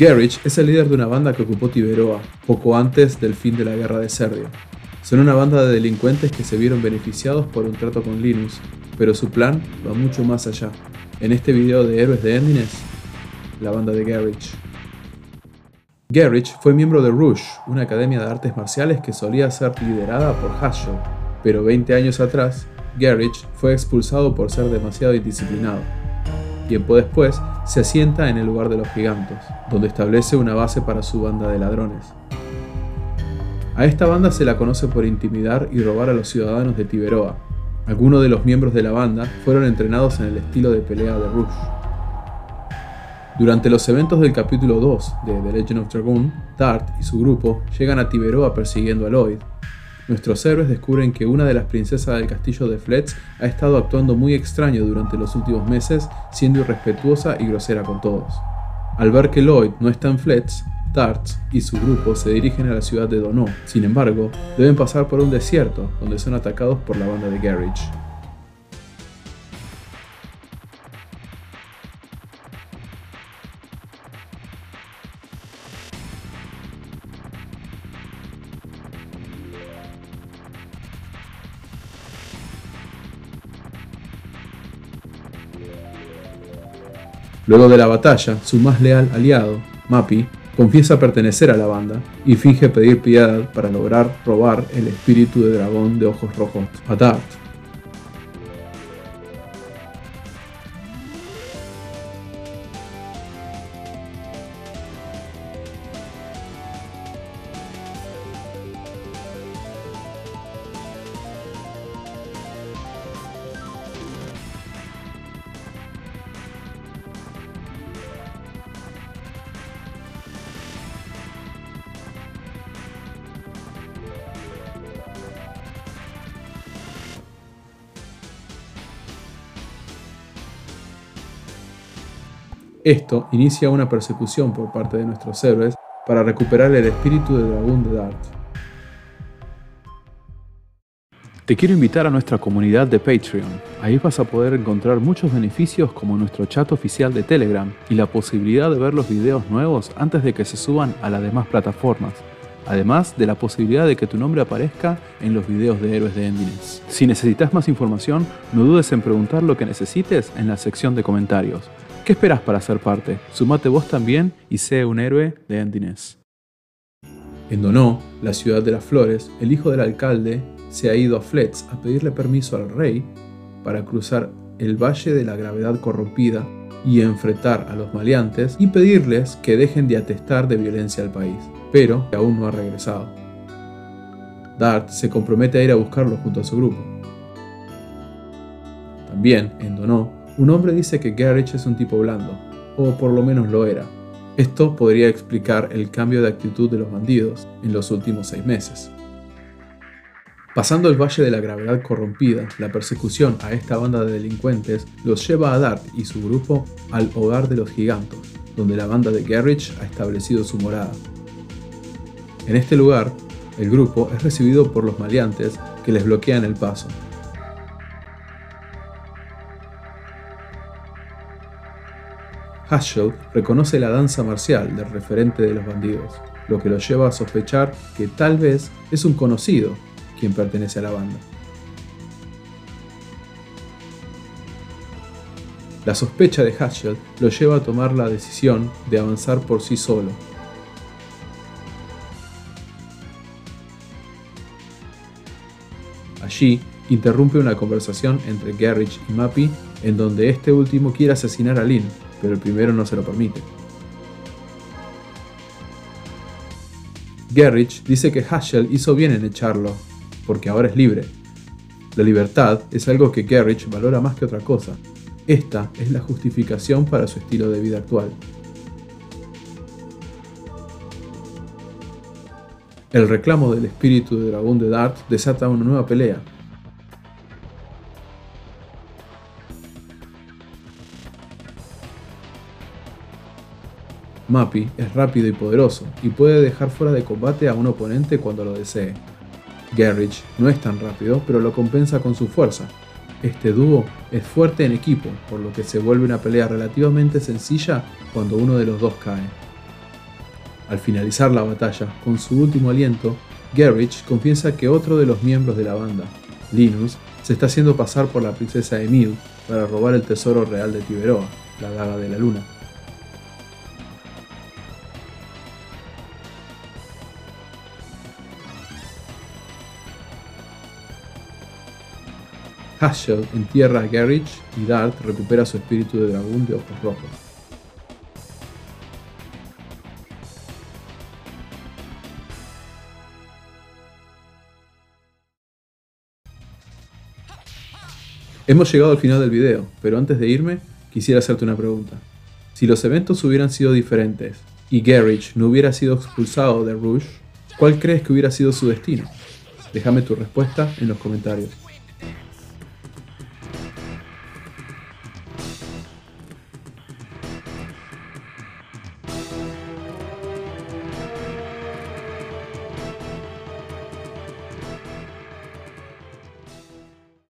Garrich es el líder de una banda que ocupó Tiberoa poco antes del fin de la guerra de Serdia. Son una banda de delincuentes que se vieron beneficiados por un trato con Linus, pero su plan va mucho más allá. En este video de Héroes de Endines, la banda de Garrich. Garrich fue miembro de Rush, una academia de artes marciales que solía ser liderada por Hassel, pero 20 años atrás, Garrich fue expulsado por ser demasiado indisciplinado. Tiempo después, se asienta en el lugar de los gigantes, donde establece una base para su banda de ladrones. A esta banda se la conoce por intimidar y robar a los ciudadanos de Tiberoa. Algunos de los miembros de la banda fueron entrenados en el estilo de pelea de Rush. Durante los eventos del capítulo 2 de The Legend of Dragoon, Dart y su grupo llegan a Tiberoa persiguiendo a Lloyd, nuestros héroes descubren que una de las princesas del castillo de Fletch ha estado actuando muy extraño durante los últimos meses, siendo irrespetuosa y grosera con todos. Al ver que Lloyd no está en Fletch, Tart y su grupo se dirigen a la ciudad de Dono. Sin embargo, deben pasar por un desierto, donde son atacados por la banda de Garage. Luego de la batalla, su más leal aliado, Mappy, confiesa pertenecer a la banda y finge pedir piedad para lograr robar el espíritu de dragón de ojos rojos a Esto inicia una persecución por parte de nuestros héroes para recuperar el espíritu de dragón de Dart. Te quiero invitar a nuestra comunidad de Patreon. Ahí vas a poder encontrar muchos beneficios como nuestro chat oficial de Telegram y la posibilidad de ver los videos nuevos antes de que se suban a las demás plataformas. Además de la posibilidad de que tu nombre aparezca en los videos de Héroes de Endines. Si necesitas más información, no dudes en preguntar lo que necesites en la sección de comentarios. ¿Qué esperas para ser parte? Sumate vos también y sé un héroe de Endines. En Donó, la ciudad de las flores, el hijo del alcalde se ha ido a Fletz a pedirle permiso al rey para cruzar el Valle de la Gravedad Corrompida y enfrentar a los maleantes y pedirles que dejen de atestar de violencia al país, pero aún no ha regresado. Dart se compromete a ir a buscarlo junto a su grupo. También, en Donó, un hombre dice que Garrich es un tipo blando, o por lo menos lo era. Esto podría explicar el cambio de actitud de los bandidos en los últimos seis meses. Pasando el Valle de la Gravedad Corrompida, la persecución a esta banda de delincuentes los lleva a Dart y su grupo al Hogar de los Gigantos, donde la banda de Garrich ha establecido su morada. En este lugar, el grupo es recibido por los maleantes que les bloquean el paso, Haschel reconoce la danza marcial del referente de los bandidos, lo que lo lleva a sospechar que tal vez es un conocido quien pertenece a la banda. La sospecha de Haschel lo lleva a tomar la decisión de avanzar por sí solo. Allí interrumpe una conversación entre Garrich y Mappy en donde este último quiere asesinar a Lynn, pero el primero no se lo permite. Garrich dice que Haschel hizo bien en echarlo, porque ahora es libre. La libertad es algo que Garrich valora más que otra cosa. Esta es la justificación para su estilo de vida actual. El reclamo del espíritu de dragón de Dart desata una nueva pelea, Mappy es rápido y poderoso y puede dejar fuera de combate a un oponente cuando lo desee. Garrich no es tan rápido, pero lo compensa con su fuerza. Este dúo es fuerte en equipo, por lo que se vuelve una pelea relativamente sencilla cuando uno de los dos cae. Al finalizar la batalla, con su último aliento, Garrich confiesa que otro de los miembros de la banda, Linus, se está haciendo pasar por la princesa Emil para robar el tesoro real de Tiberoa, la daga de la luna. Haschel entierra a Garrich y Dart recupera su espíritu de dragón de ojos rojos. Hemos llegado al final del video, pero antes de irme, quisiera hacerte una pregunta. Si los eventos hubieran sido diferentes y Garrich no hubiera sido expulsado de Rouge, ¿cuál crees que hubiera sido su destino? Déjame tu respuesta en los comentarios.